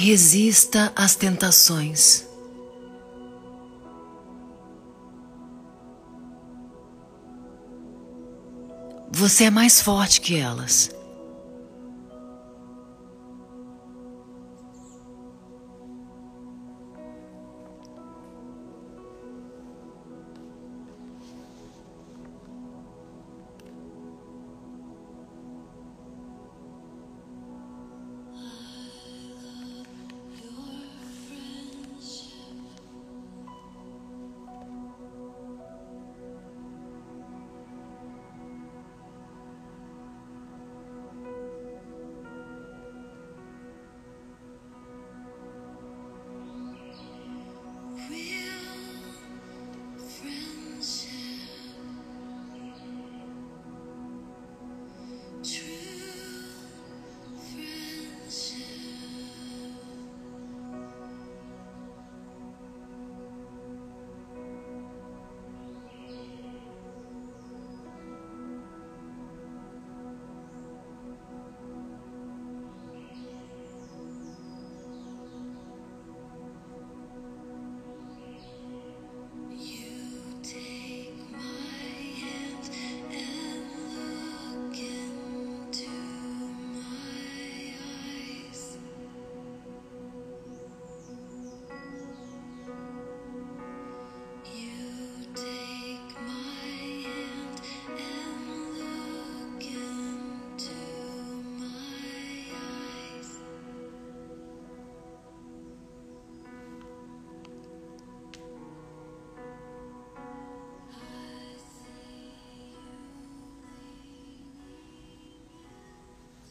Resista às tentações. Você é mais forte que elas.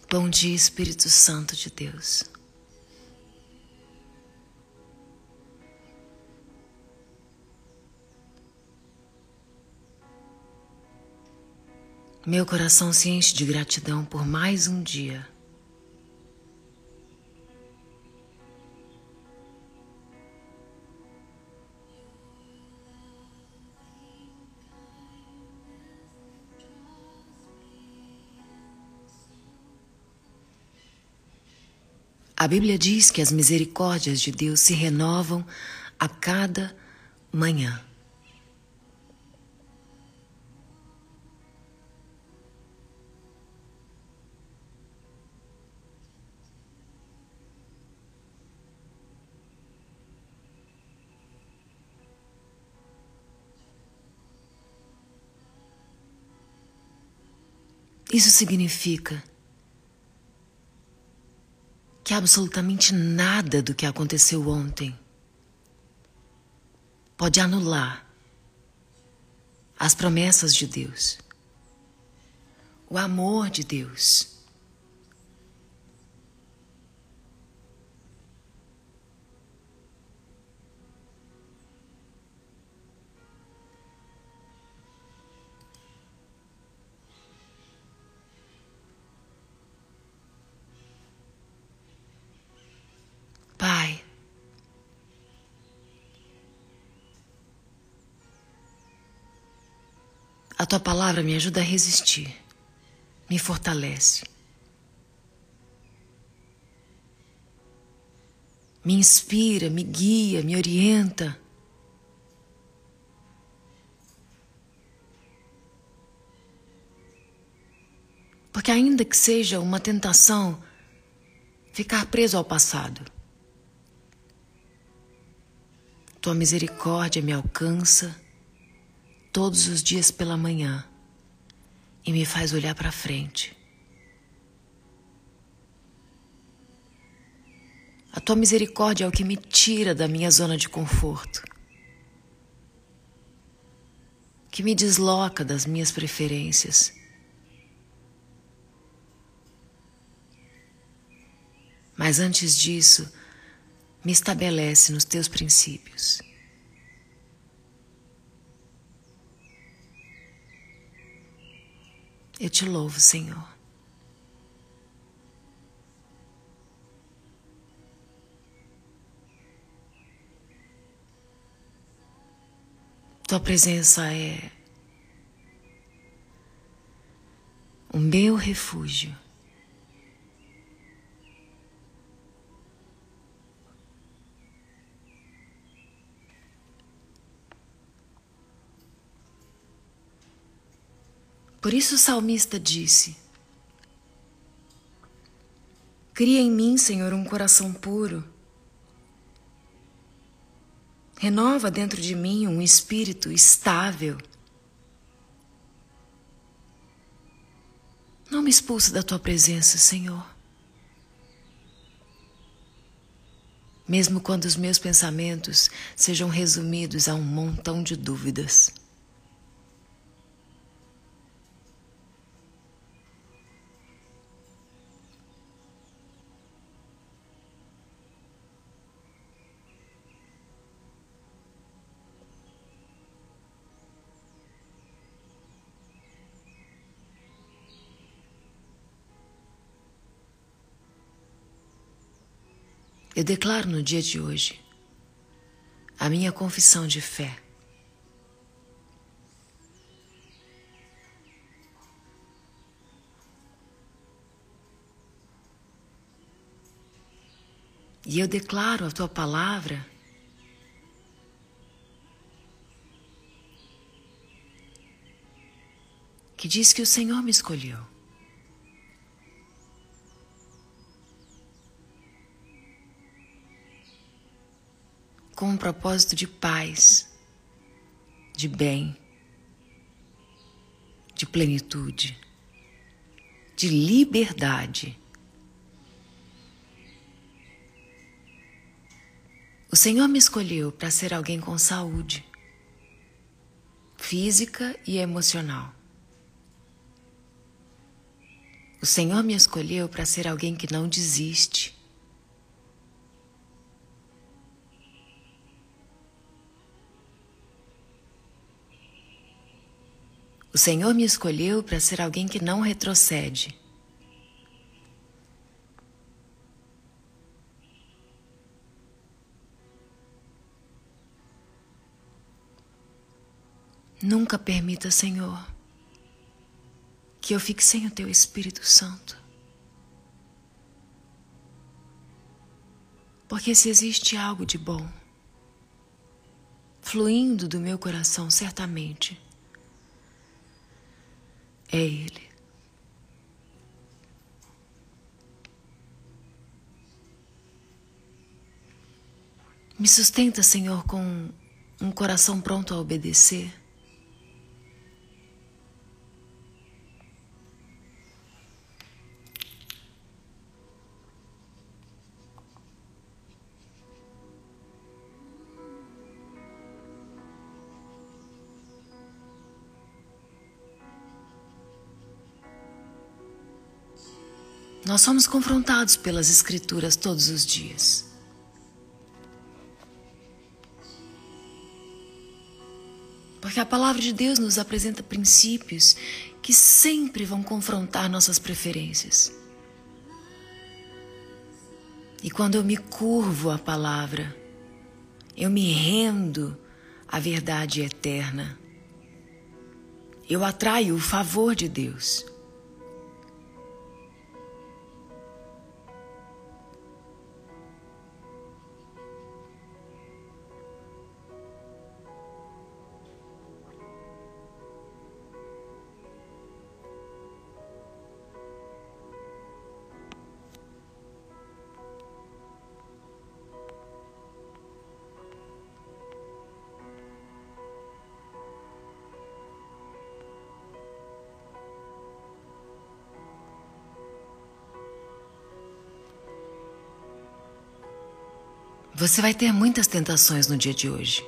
Bom dia, Espírito Santo de Deus. Meu coração se enche de gratidão por mais um dia. A Bíblia diz que as misericórdias de Deus se renovam a cada manhã. Isso significa que absolutamente nada do que aconteceu ontem pode anular as promessas de Deus, o amor de Deus. Pai, a tua palavra me ajuda a resistir, me fortalece, me inspira, me guia, me orienta. Porque, ainda que seja uma tentação ficar preso ao passado, Tua misericórdia me alcança todos os dias pela manhã e me faz olhar para frente. A tua misericórdia é o que me tira da minha zona de conforto, que me desloca das minhas preferências. Mas antes disso, me estabelece nos teus princípios. Eu te louvo, Senhor. Tua presença é o meu refúgio. Por isso o salmista disse: Cria em mim, Senhor, um coração puro. Renova dentro de mim um espírito estável. Não me expulse da tua presença, Senhor. Mesmo quando os meus pensamentos sejam resumidos a um montão de dúvidas. Eu declaro no dia de hoje a minha confissão de fé. E eu declaro a tua palavra que diz que o Senhor me escolheu. Com um propósito de paz, de bem, de plenitude, de liberdade. O Senhor me escolheu para ser alguém com saúde física e emocional. O Senhor me escolheu para ser alguém que não desiste, O Senhor me escolheu para ser alguém que não retrocede. Nunca permita, Senhor, que eu fique sem o Teu Espírito Santo. Porque se existe algo de bom fluindo do meu coração, certamente é Ele. Me sustenta, Senhor, com um coração pronto a obedecer. Nós somos confrontados pelas Escrituras todos os dias. Porque a palavra de Deus nos apresenta princípios que sempre vão confrontar nossas preferências. E quando eu me curvo à palavra, eu me rendo à verdade eterna. Eu atraio o favor de Deus. Você vai ter muitas tentações no dia de hoje.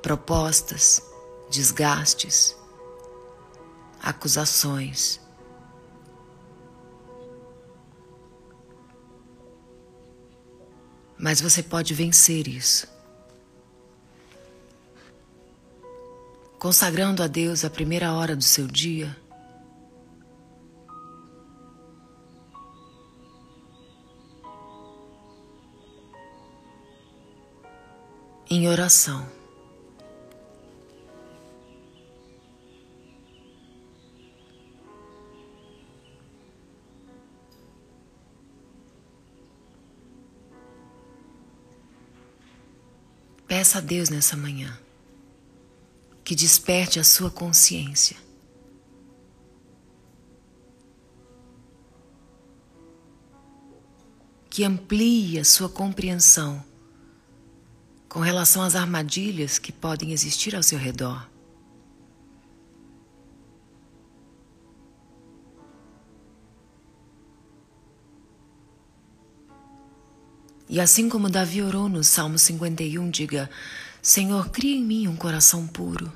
Propostas, desgastes, acusações. Mas você pode vencer isso. Consagrando a Deus a primeira hora do seu dia em oração. Peça a Deus nessa manhã que desperte a sua consciência. Que amplie a sua compreensão com relação às armadilhas que podem existir ao seu redor. E assim como Davi orou no Salmo 51, diga: Senhor, cria em mim um coração puro.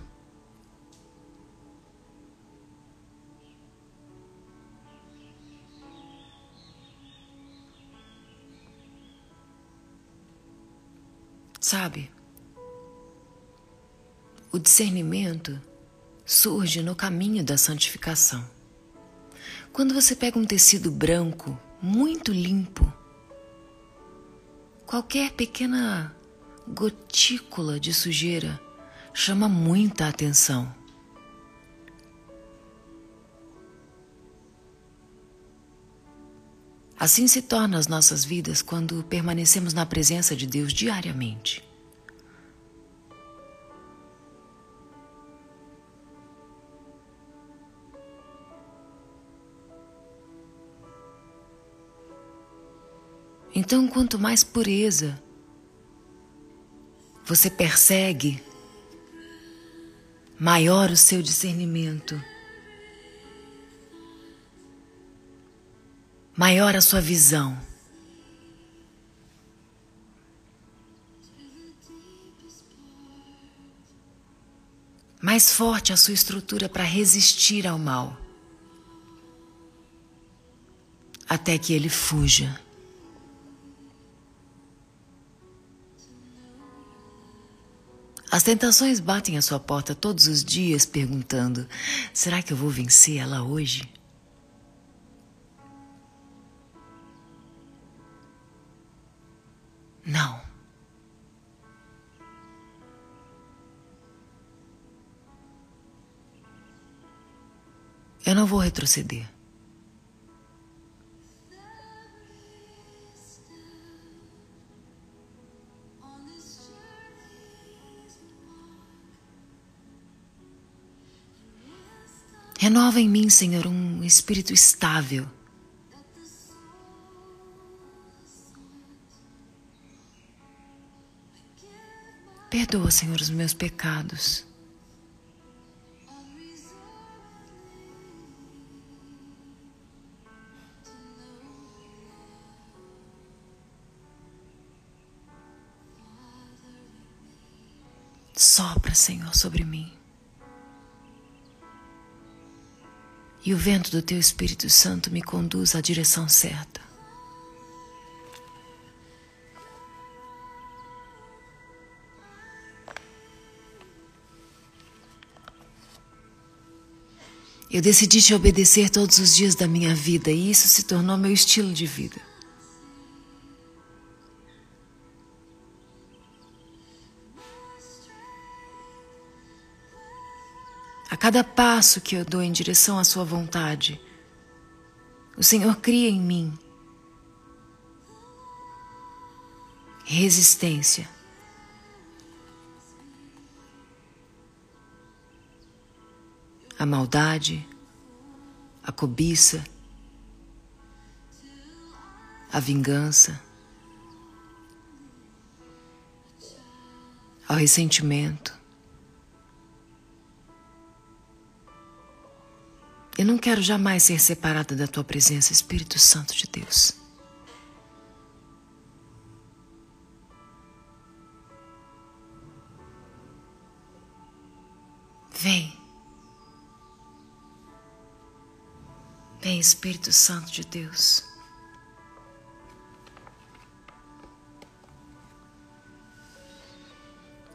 Sabe, o discernimento surge no caminho da santificação. Quando você pega um tecido branco, muito limpo, Qualquer pequena gotícula de sujeira chama muita atenção. Assim se torna as nossas vidas quando permanecemos na presença de Deus diariamente. Então, quanto mais pureza você persegue, maior o seu discernimento, maior a sua visão. Mais forte a sua estrutura para resistir ao mal, até que ele fuja. As tentações batem à sua porta todos os dias perguntando: será que eu vou vencer ela hoje? Não. Eu não vou retroceder. Renova em mim, Senhor, um espírito estável. Perdoa, Senhor, os meus pecados. Sopra, Senhor, sobre mim. e o vento do teu Espírito Santo me conduz à direção certa. Eu decidi te obedecer todos os dias da minha vida e isso se tornou meu estilo de vida. A cada passo que eu dou em direção à Sua vontade, o Senhor cria em mim resistência. A maldade, a cobiça, a vingança, ao ressentimento. Eu não quero jamais ser separada da tua presença, Espírito Santo de Deus. Vem. Vem, Espírito Santo de Deus.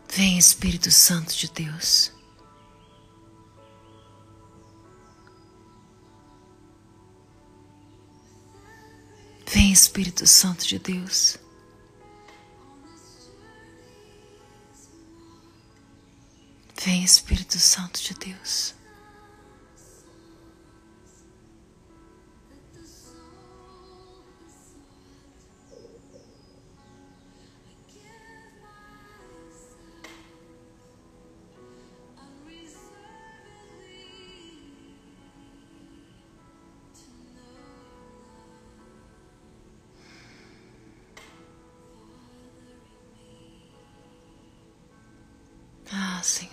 Vem, Espírito Santo de Deus. Vem, Espírito Santo de Deus. Vem, Espírito Santo de Deus. Ah, Senhor.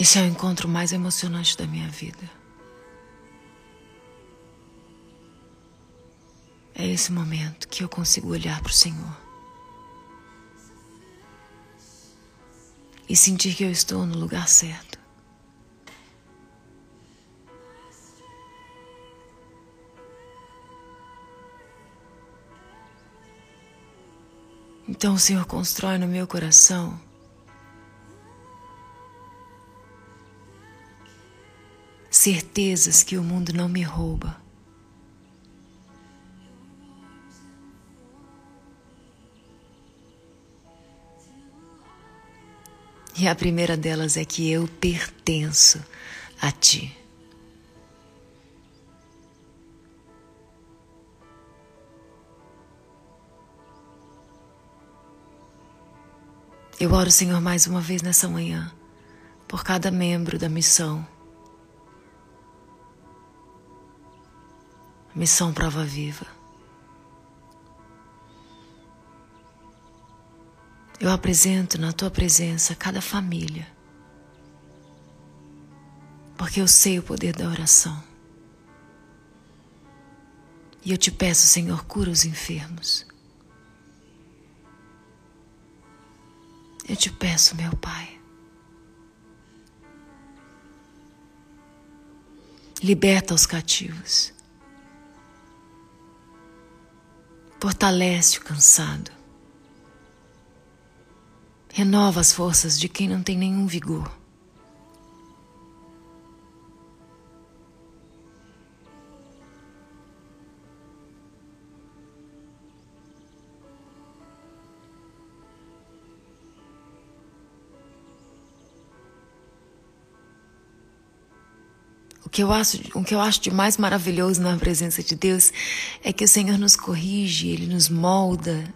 Esse é o encontro mais emocionante da minha vida. É esse momento que eu consigo olhar para o Senhor e sentir que eu estou no lugar certo. Então o Senhor constrói no meu coração certezas que o mundo não me rouba. E a primeira delas é que eu pertenço a Ti. Eu oro, Senhor, mais uma vez nessa manhã, por cada membro da missão. Missão Prova Viva. Eu apresento na tua presença cada família, porque eu sei o poder da oração. E eu te peço, Senhor, cura os enfermos. Eu te peço, meu Pai. Liberta os cativos. Fortalece o cansado. Renova as forças de quem não tem nenhum vigor. O que, eu acho, o que eu acho de mais maravilhoso na presença de Deus é que o Senhor nos corrige, Ele nos molda,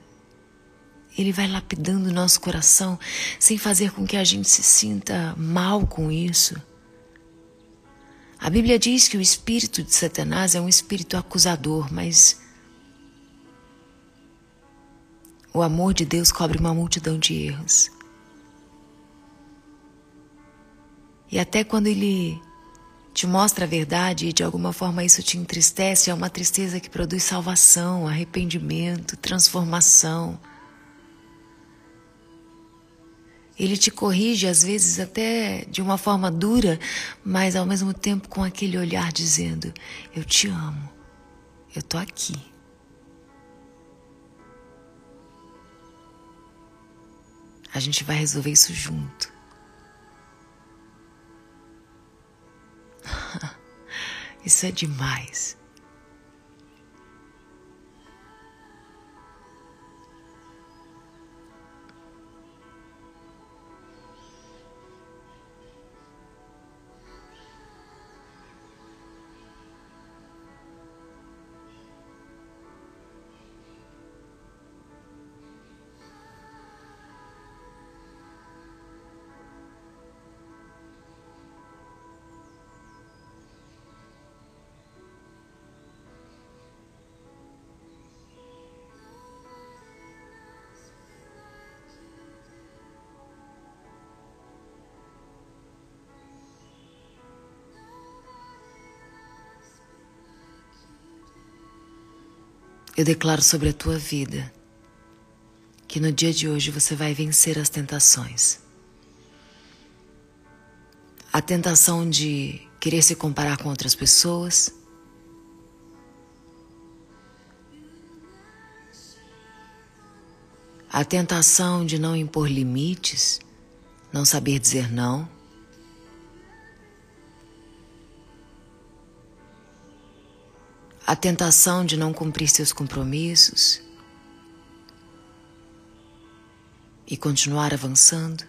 Ele vai lapidando o nosso coração sem fazer com que a gente se sinta mal com isso. A Bíblia diz que o espírito de Satanás é um espírito acusador, mas o amor de Deus cobre uma multidão de erros. E até quando ele te mostra a verdade e de alguma forma isso te entristece, é uma tristeza que produz salvação, arrependimento, transformação. Ele te corrige às vezes até de uma forma dura, mas ao mesmo tempo com aquele olhar dizendo: Eu te amo, eu tô aqui. A gente vai resolver isso junto. Isso é demais. Eu declaro sobre a tua vida que no dia de hoje você vai vencer as tentações. A tentação de querer se comparar com outras pessoas. A tentação de não impor limites, não saber dizer não. A tentação de não cumprir seus compromissos e continuar avançando.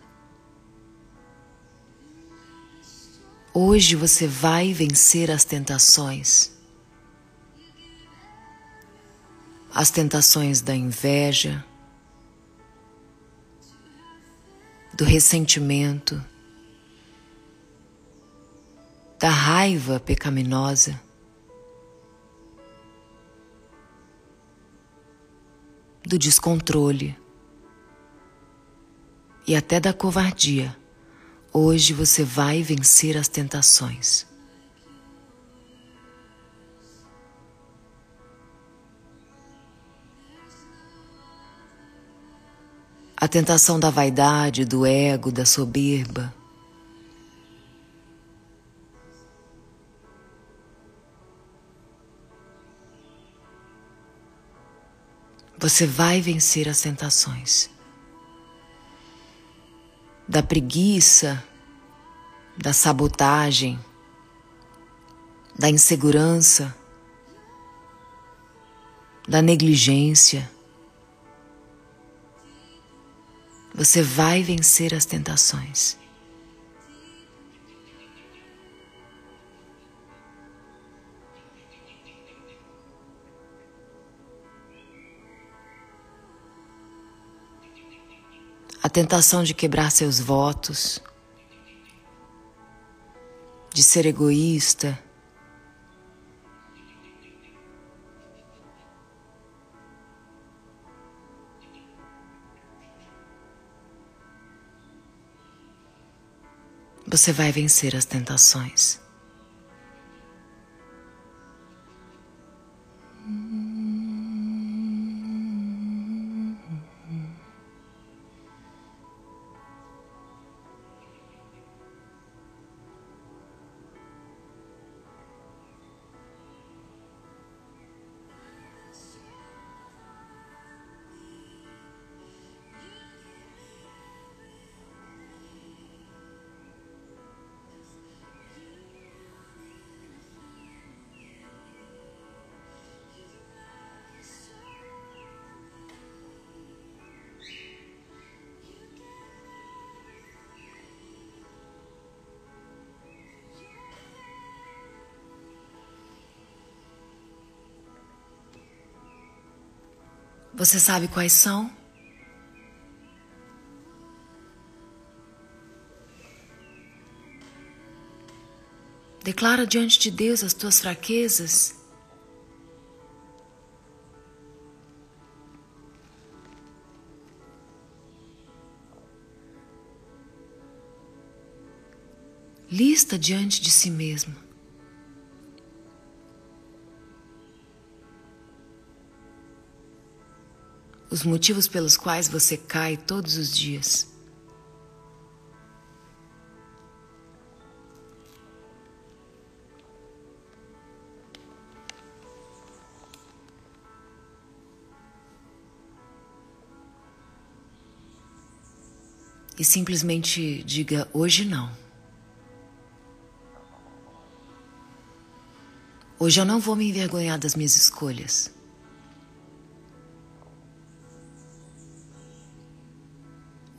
Hoje você vai vencer as tentações. As tentações da inveja, do ressentimento, da raiva pecaminosa do descontrole e até da covardia, hoje você vai vencer as tentações. A tentação da vaidade, do ego, da soberba. Você vai vencer as tentações da preguiça, da sabotagem, da insegurança, da negligência. Você vai vencer as tentações. Tentação de quebrar seus votos, de ser egoísta. Você vai vencer as tentações. Você sabe quais são? Declara diante de Deus as tuas fraquezas. Lista diante de si mesmo. Os motivos pelos quais você cai todos os dias. E simplesmente diga: hoje não. Hoje eu não vou me envergonhar das minhas escolhas.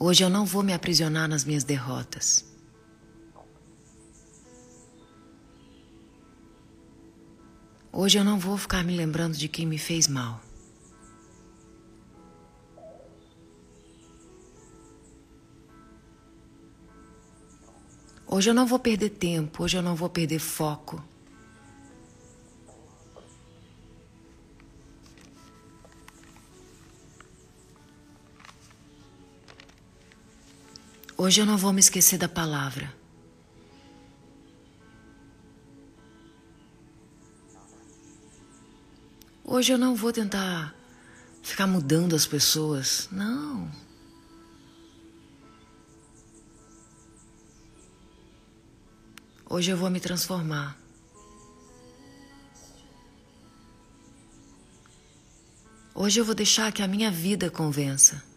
Hoje eu não vou me aprisionar nas minhas derrotas. Hoje eu não vou ficar me lembrando de quem me fez mal. Hoje eu não vou perder tempo, hoje eu não vou perder foco. Hoje eu não vou me esquecer da palavra. Hoje eu não vou tentar ficar mudando as pessoas. Não. Hoje eu vou me transformar. Hoje eu vou deixar que a minha vida convença.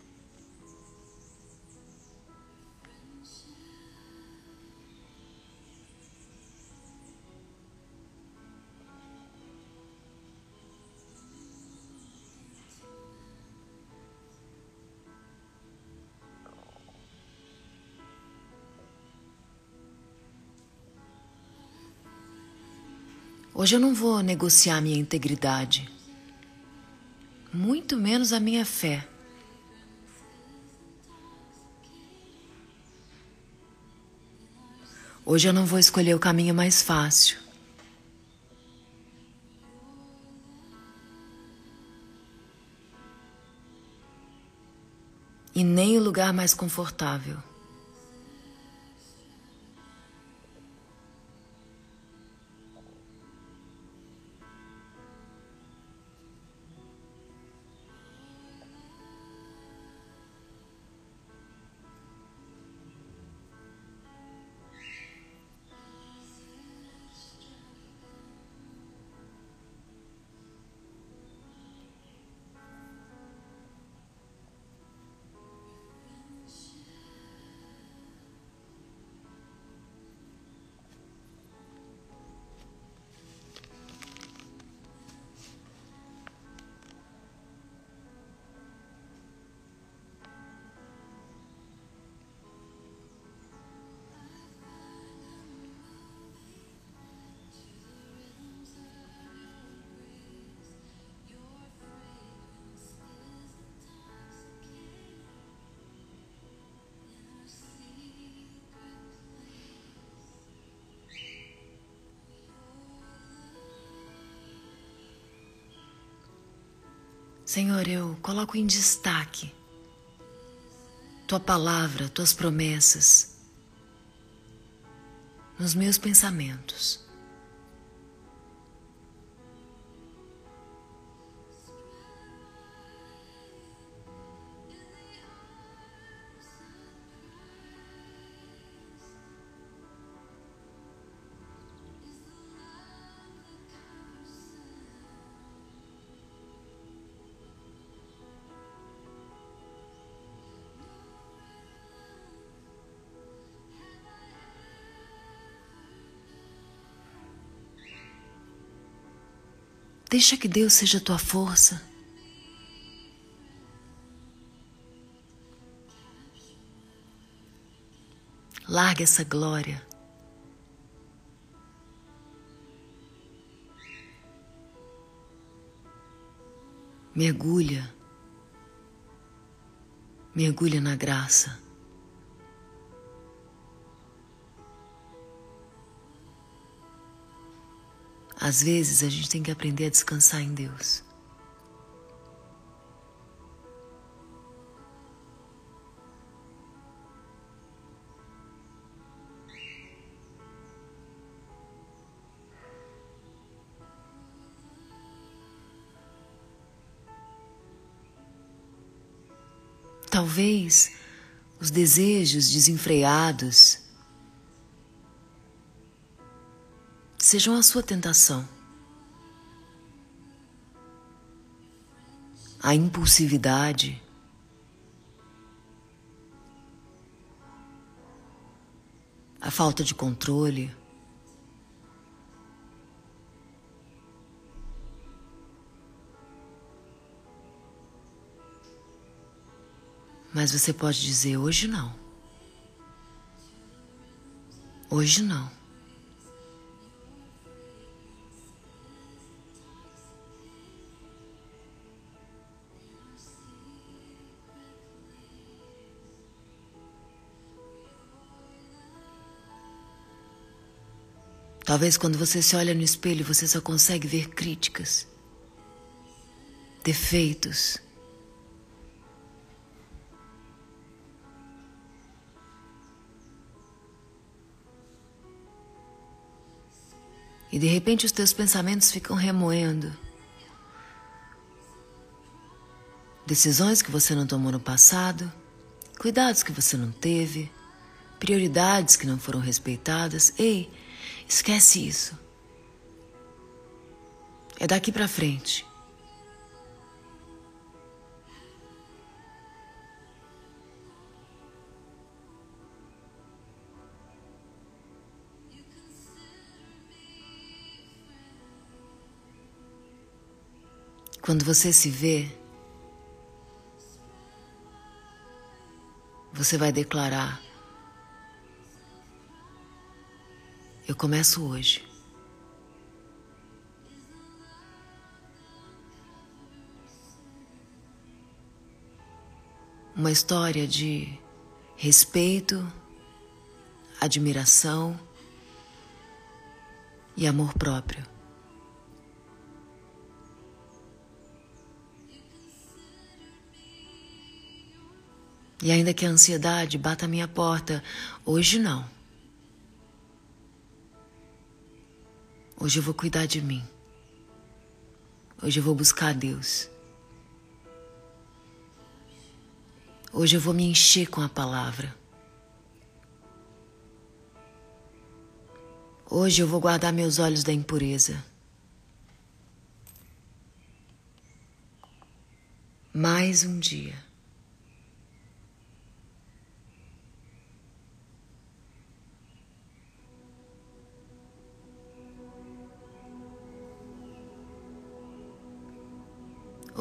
Hoje eu não vou negociar minha integridade, muito menos a minha fé. Hoje eu não vou escolher o caminho mais fácil. e nem o lugar mais confortável. Senhor, eu coloco em destaque tua palavra, tuas promessas nos meus pensamentos. Deixa que Deus seja tua força. Larga essa glória. Mergulha. Mergulha na graça. Às vezes a gente tem que aprender a descansar em Deus. Talvez os desejos desenfreados sejam a sua tentação. A impulsividade, a falta de controle, Mas você pode dizer: hoje não. Hoje não. Talvez quando você se olha no espelho você só consegue ver críticas, defeitos. E de repente os teus pensamentos ficam remoendo. Decisões que você não tomou no passado, cuidados que você não teve, prioridades que não foram respeitadas. Ei, Esquece isso. É daqui para frente. Quando você se vê, você vai declarar: Eu começo hoje. Uma história de respeito, admiração e amor próprio. E ainda que a ansiedade bata a minha porta, hoje não. Hoje eu vou cuidar de mim. Hoje eu vou buscar Deus. Hoje eu vou me encher com a palavra. Hoje eu vou guardar meus olhos da impureza. Mais um dia.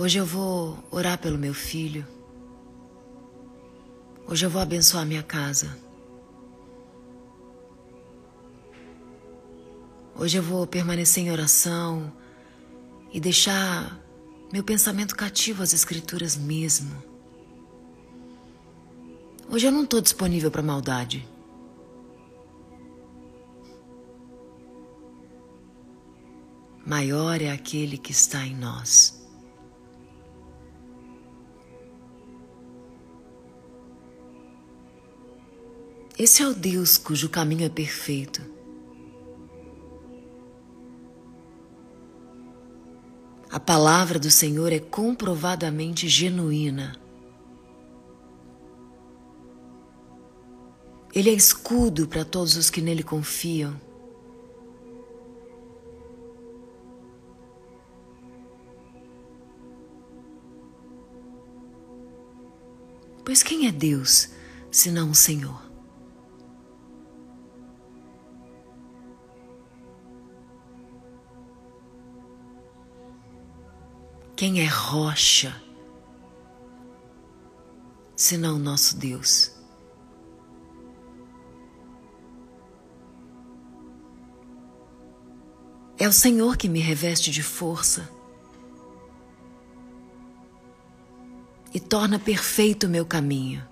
Hoje eu vou orar pelo meu filho. Hoje eu vou abençoar minha casa. Hoje eu vou permanecer em oração e deixar meu pensamento cativo às Escrituras mesmo. Hoje eu não estou disponível para maldade. Maior é aquele que está em nós. Esse é o Deus cujo caminho é perfeito. A palavra do Senhor é comprovadamente genuína. Ele é escudo para todos os que nele confiam. Pois quem é Deus senão o Senhor? Quem é rocha, senão nosso Deus? É o Senhor que me reveste de força e torna perfeito o meu caminho.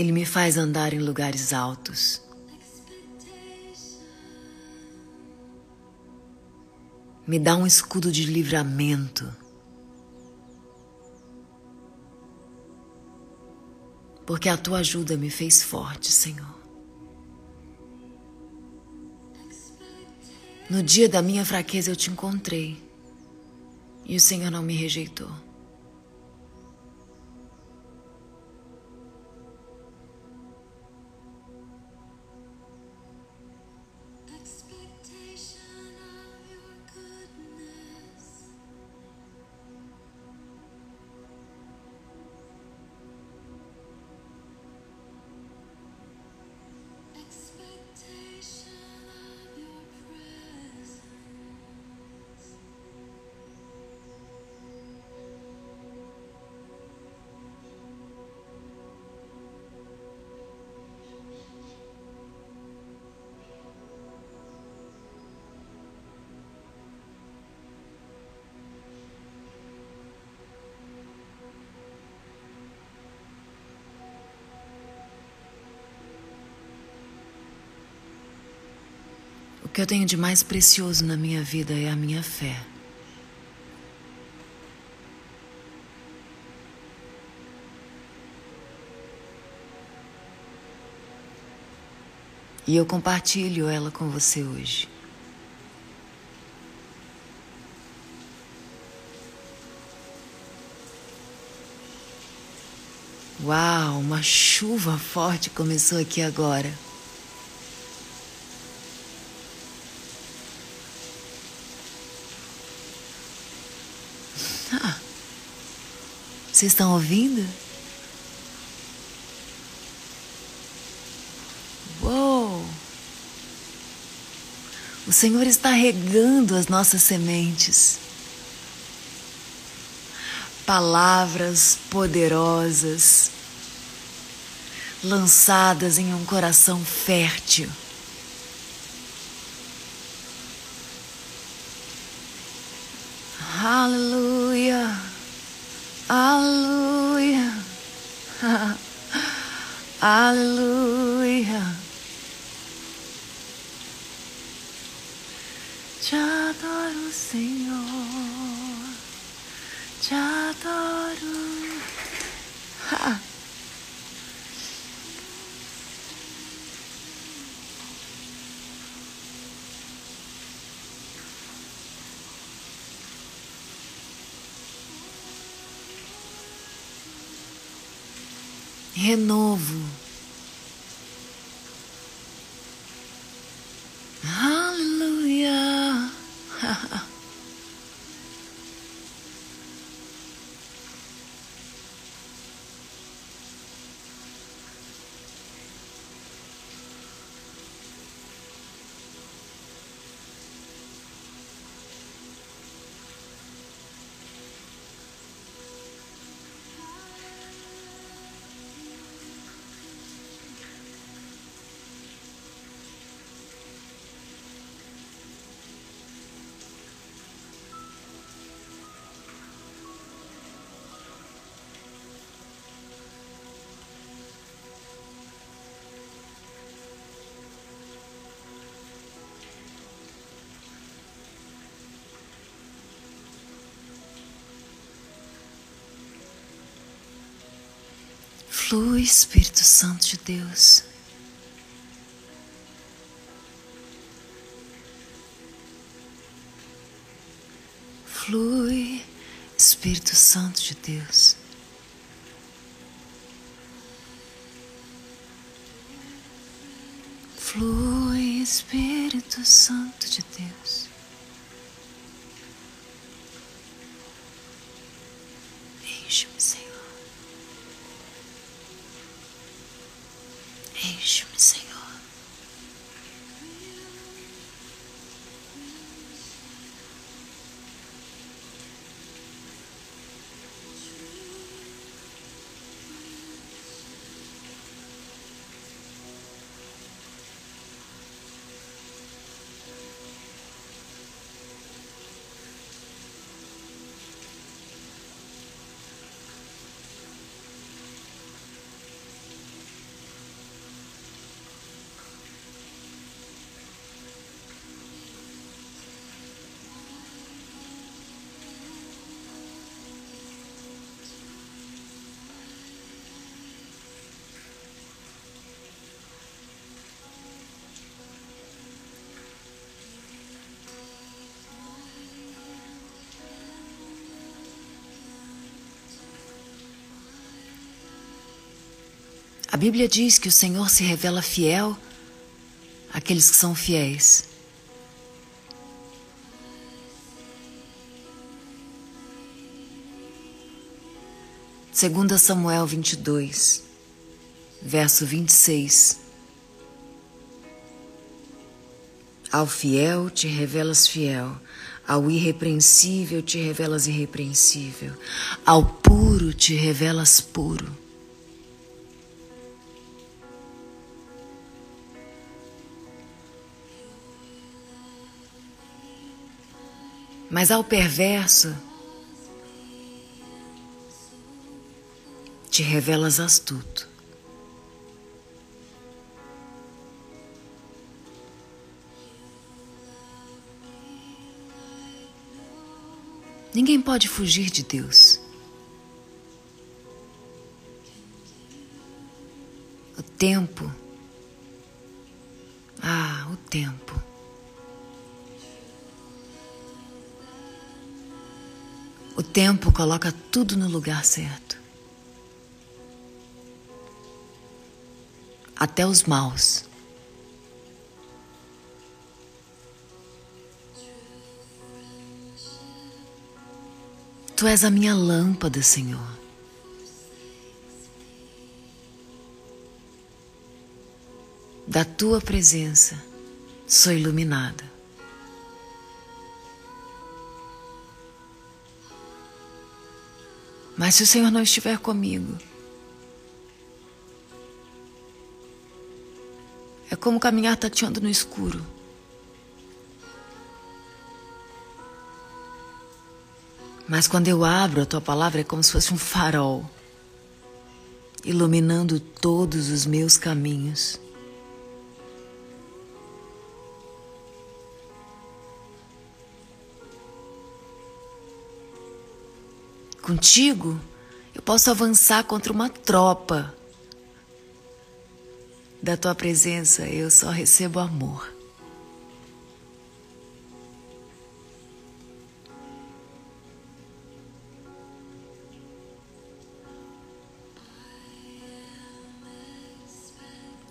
Ele me faz andar em lugares altos. Me dá um escudo de livramento. Porque a tua ajuda me fez forte, Senhor. No dia da minha fraqueza eu te encontrei e o Senhor não me rejeitou. Que eu tenho de mais precioso na minha vida é a minha fé. E eu compartilho ela com você hoje. Uau, uma chuva forte começou aqui agora. Vocês estão ouvindo? Uou! O Senhor está regando as nossas sementes. Palavras poderosas, lançadas em um coração fértil. Flui, Espírito Santo de Deus. Flui, Espírito Santo de Deus. Flui, Espírito Santo de Deus. Bíblia diz que o Senhor se revela fiel àqueles que são fiéis. Segunda Samuel 22, verso 26. Ao fiel te revelas fiel, ao irrepreensível te revelas irrepreensível, ao puro te revelas puro. Mas ao perverso, te revelas astuto. Ninguém pode fugir de Deus. O tempo, ah, o tempo O tempo coloca tudo no lugar certo. Até os maus. Tu és a minha lâmpada, Senhor. Da tua presença sou iluminada. Mas se o Senhor não estiver comigo, é como caminhar tateando no escuro. Mas quando eu abro a tua palavra é como se fosse um farol, iluminando todos os meus caminhos. Contigo, eu posso avançar contra uma tropa. Da tua presença, eu só recebo amor.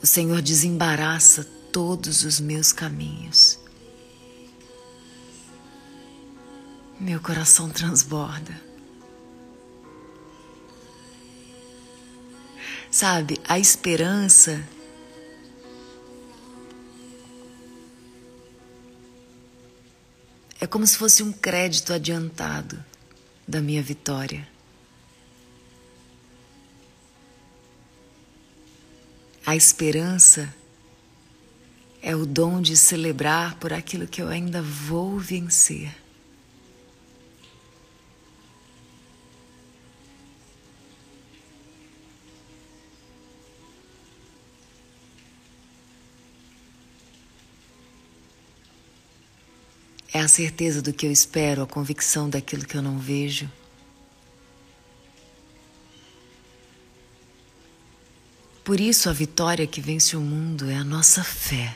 O Senhor desembaraça todos os meus caminhos. Meu coração transborda. Sabe, a esperança é como se fosse um crédito adiantado da minha vitória. A esperança é o dom de celebrar por aquilo que eu ainda vou vencer. É a certeza do que eu espero, a convicção daquilo que eu não vejo. Por isso, a vitória que vence o mundo é a nossa fé.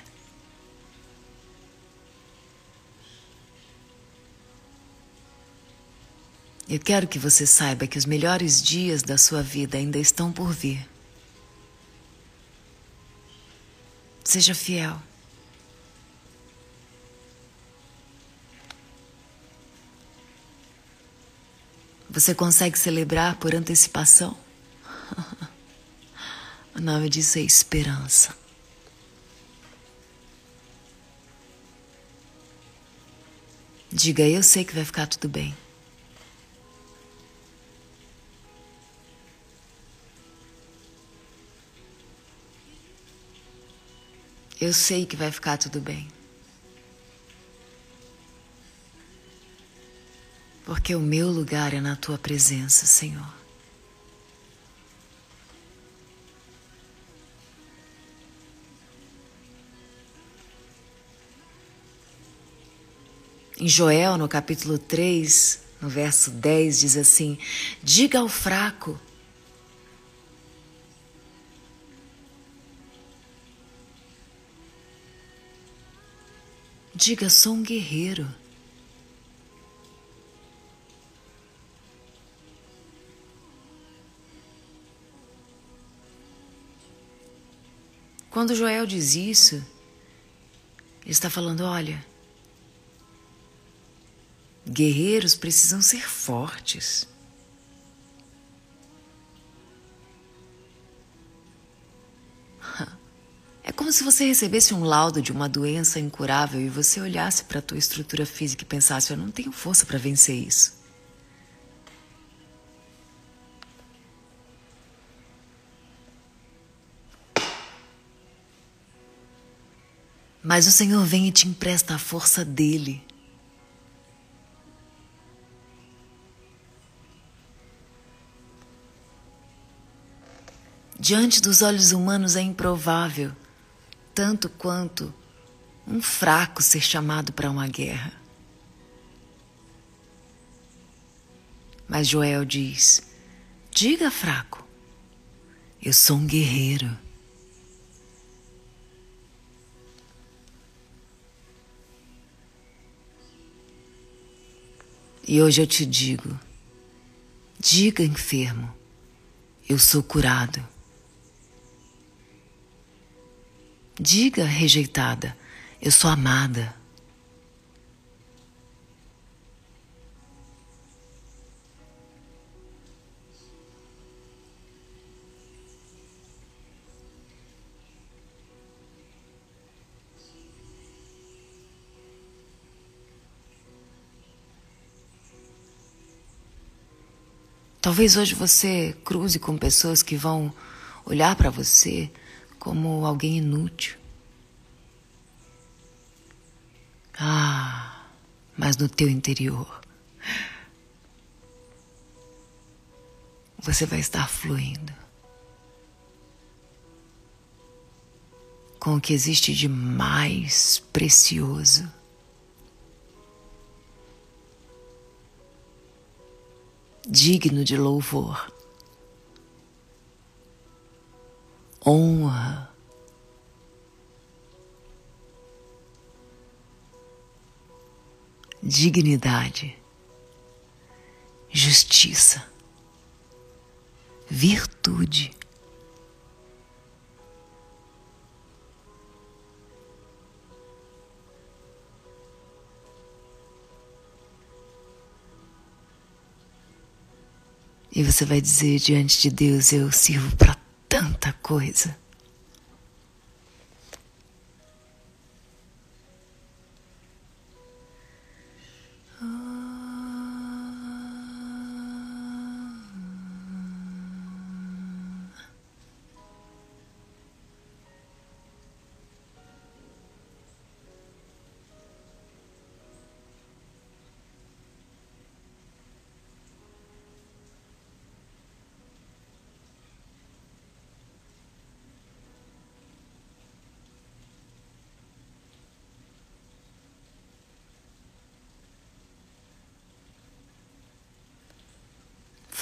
Eu quero que você saiba que os melhores dias da sua vida ainda estão por vir. Seja fiel. Você consegue celebrar por antecipação? O nome disso é esperança. Diga, eu sei que vai ficar tudo bem. Eu sei que vai ficar tudo bem. Porque o meu lugar é na tua presença, Senhor. Em Joel, no capítulo 3, no verso 10, diz assim: Diga ao fraco. Diga, sou um guerreiro. Quando Joel diz isso, ele está falando: olha, Guerreiros precisam ser fortes. É como se você recebesse um laudo de uma doença incurável e você olhasse para a tua estrutura física e pensasse: eu não tenho força para vencer isso. Mas o Senhor vem e te empresta a força dele. diante dos olhos humanos é improvável, tanto quanto um fraco ser chamado para uma guerra. Mas Joel diz: Diga, fraco, eu sou um guerreiro. E hoje eu te digo: diga, enfermo, eu sou curado. Diga, rejeitada, eu sou amada. Talvez hoje você cruze com pessoas que vão olhar para você como alguém inútil. Ah, mas no teu interior você vai estar fluindo com o que existe de mais precioso. Digno de louvor, honra, dignidade, justiça, virtude. E você vai dizer diante de Deus: Eu sirvo para tanta coisa.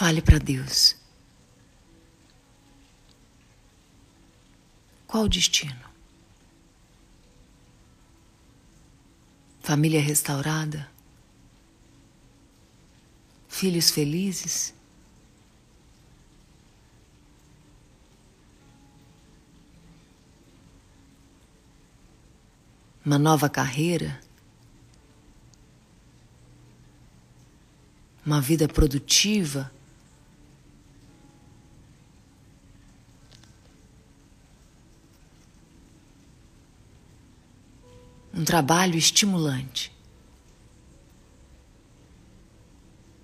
Fale para Deus. Qual o destino? Família restaurada? Filhos felizes? Uma nova carreira? Uma vida produtiva? Um trabalho estimulante,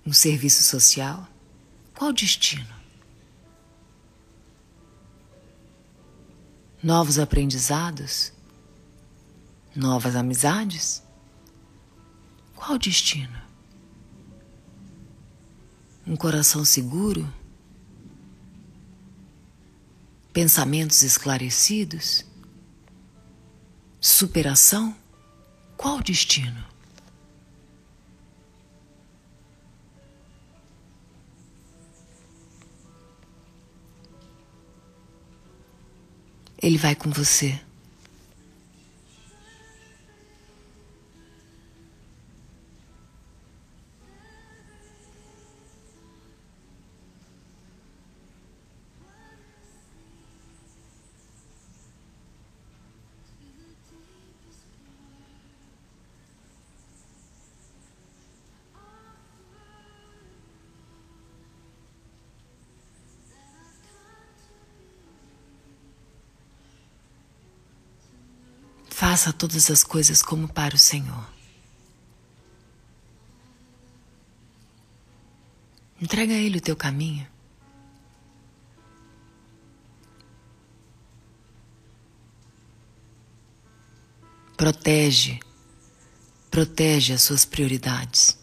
um serviço social? Qual destino? Novos aprendizados? Novas amizades? Qual destino? Um coração seguro? Pensamentos esclarecidos? Superação? Qual destino? Ele vai com você. Faça todas as coisas como para o Senhor. Entrega a Ele o teu caminho. Protege, protege as suas prioridades.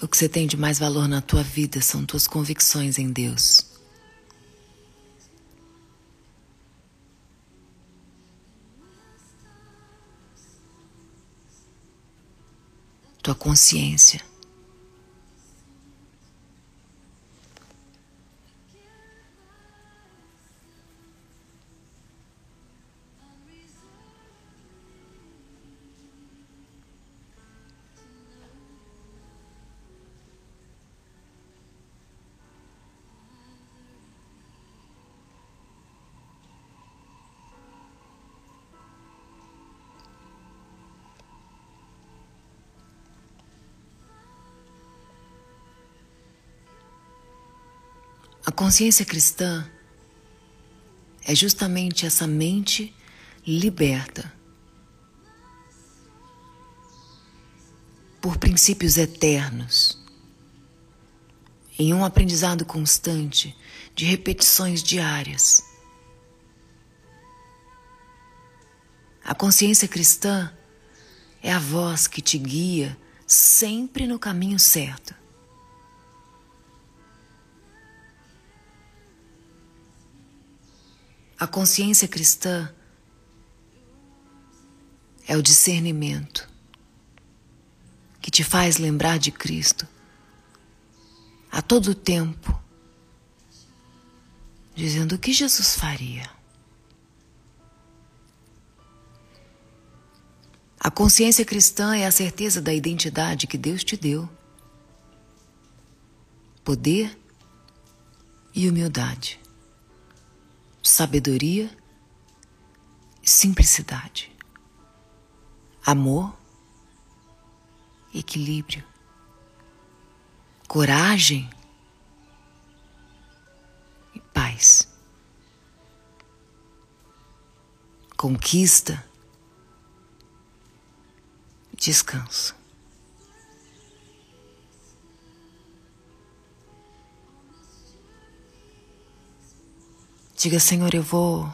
O que você tem de mais valor na tua vida são tuas convicções em Deus. Tua consciência. Consciência cristã é justamente essa mente liberta por princípios eternos, em um aprendizado constante de repetições diárias. A consciência cristã é a voz que te guia sempre no caminho certo. A consciência cristã é o discernimento que te faz lembrar de Cristo a todo tempo, dizendo o que Jesus faria. A consciência cristã é a certeza da identidade que Deus te deu, poder e humildade, sabedoria simplicidade, amor equilíbrio, coragem e paz. Conquista, descanso. Diga, Senhor, eu vou,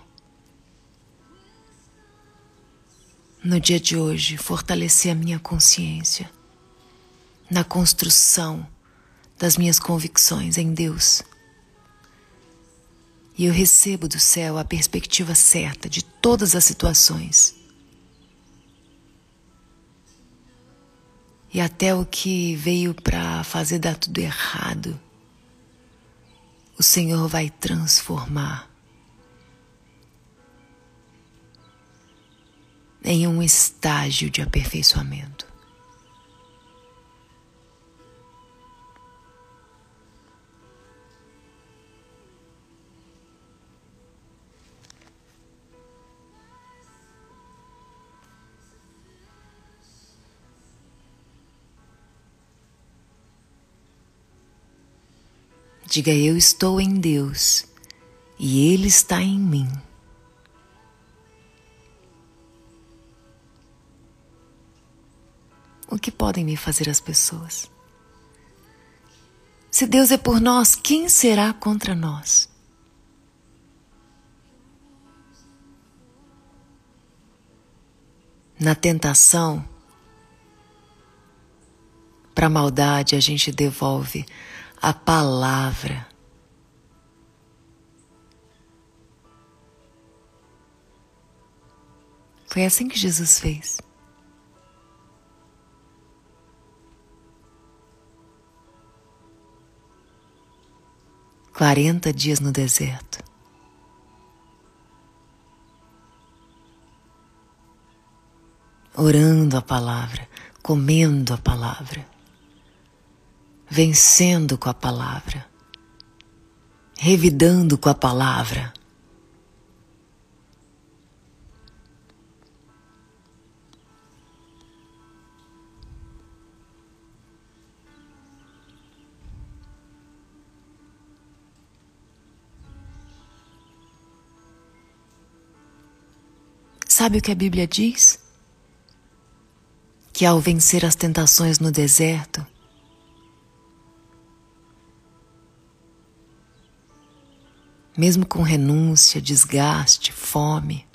no dia de hoje, fortalecer a minha consciência na construção das minhas convicções em Deus. E eu recebo do céu a perspectiva certa de todas as situações. E até o que veio para fazer dar tudo errado, o Senhor vai transformar em um estágio de aperfeiçoamento. Diga: Eu estou em Deus e Ele está em mim. O que podem me fazer as pessoas? Se Deus é por nós, quem será contra nós? Na tentação, para a maldade, a gente devolve a palavra. Foi assim que Jesus fez. Quarenta dias no deserto. Orando a palavra, comendo a palavra vencendo com a palavra, revidando com a palavra. Sabe o que a Bíblia diz? Que ao vencer as tentações no deserto, mesmo com renúncia, desgaste, fome.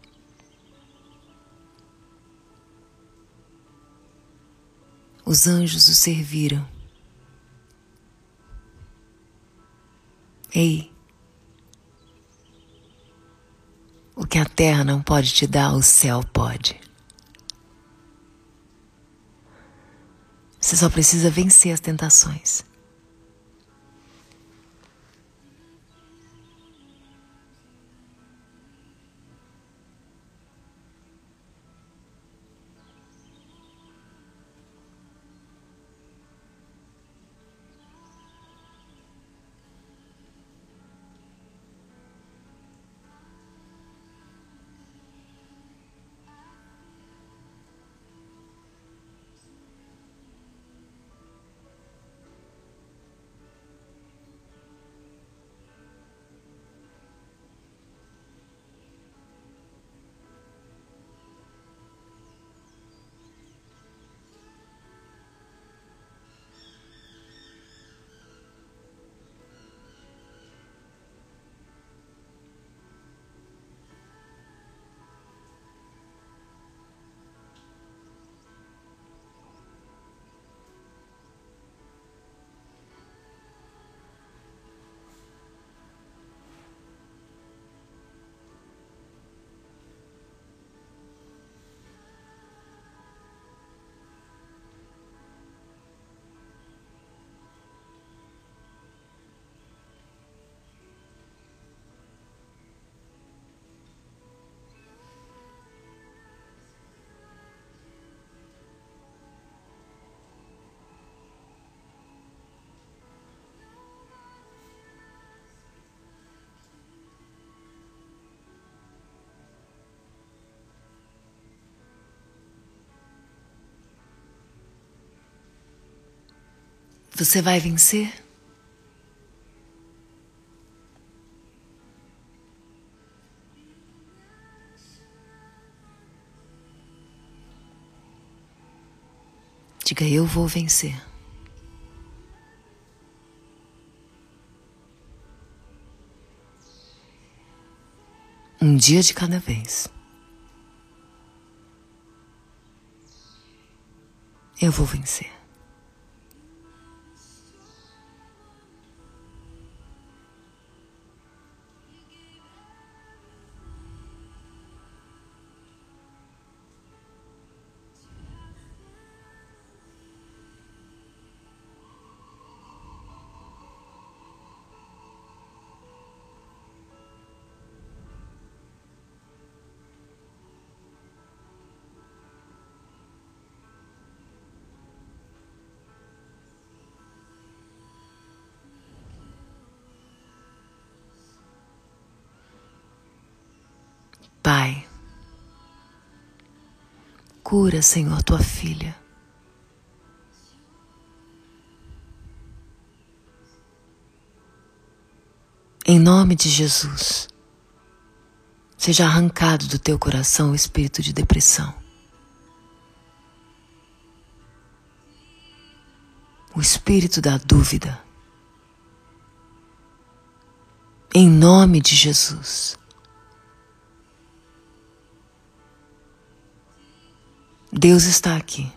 Os anjos o serviram. Ei, que a terra não pode te dar, o céu pode. Você só precisa vencer as tentações. Você vai vencer? Diga, eu vou vencer. Um dia de cada vez. Eu vou vencer. Cura, Senhor, tua filha. Em nome de Jesus, seja arrancado do teu coração o espírito de depressão. O espírito da dúvida. Em nome de Jesus. Deus está aqui.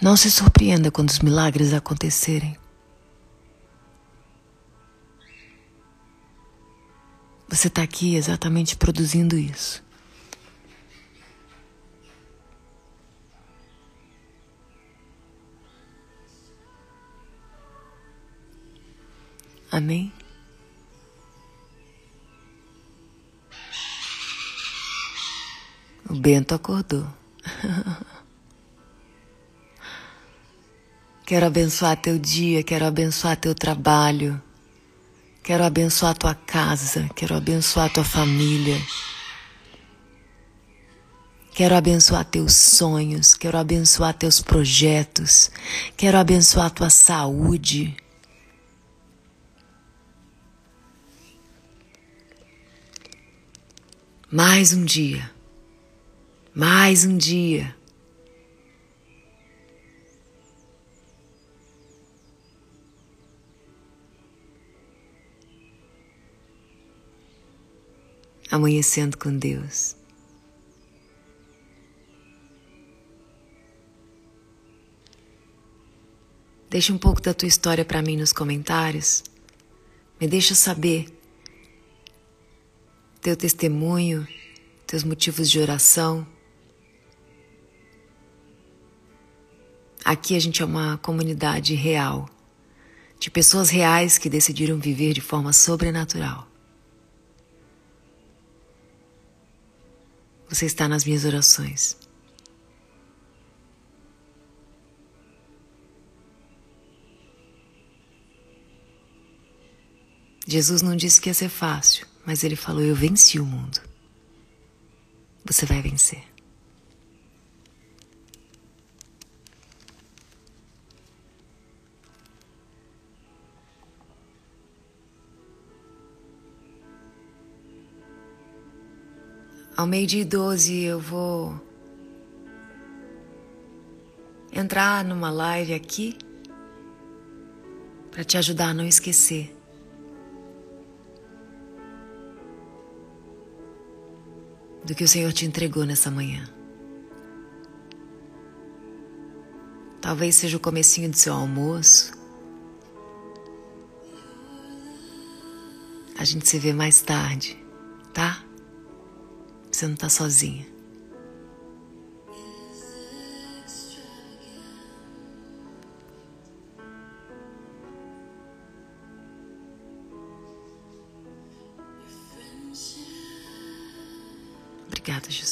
Não se surpreenda quando os milagres acontecerem. Você está aqui exatamente produzindo isso. Amém? O Bento acordou. Quero abençoar teu dia, quero abençoar teu trabalho. Quero abençoar tua casa, quero abençoar tua família. Quero abençoar teus sonhos, quero abençoar teus projetos, quero abençoar tua saúde. Mais um dia, mais um dia. Amanhecendo com Deus. Deixa um pouco da tua história para mim nos comentários. Me deixa saber teu testemunho, teus motivos de oração. Aqui a gente é uma comunidade real, de pessoas reais que decidiram viver de forma sobrenatural. Você está nas minhas orações. Jesus não disse que ia ser fácil, mas ele falou: Eu venci o mundo. Você vai vencer. Ao meio-dia e doze eu vou entrar numa live aqui para te ajudar a não esquecer. Do que o Senhor te entregou nessa manhã. Talvez seja o comecinho do seu almoço. A gente se vê mais tarde, tá? Você não está sozinha. Obrigada, Jesus.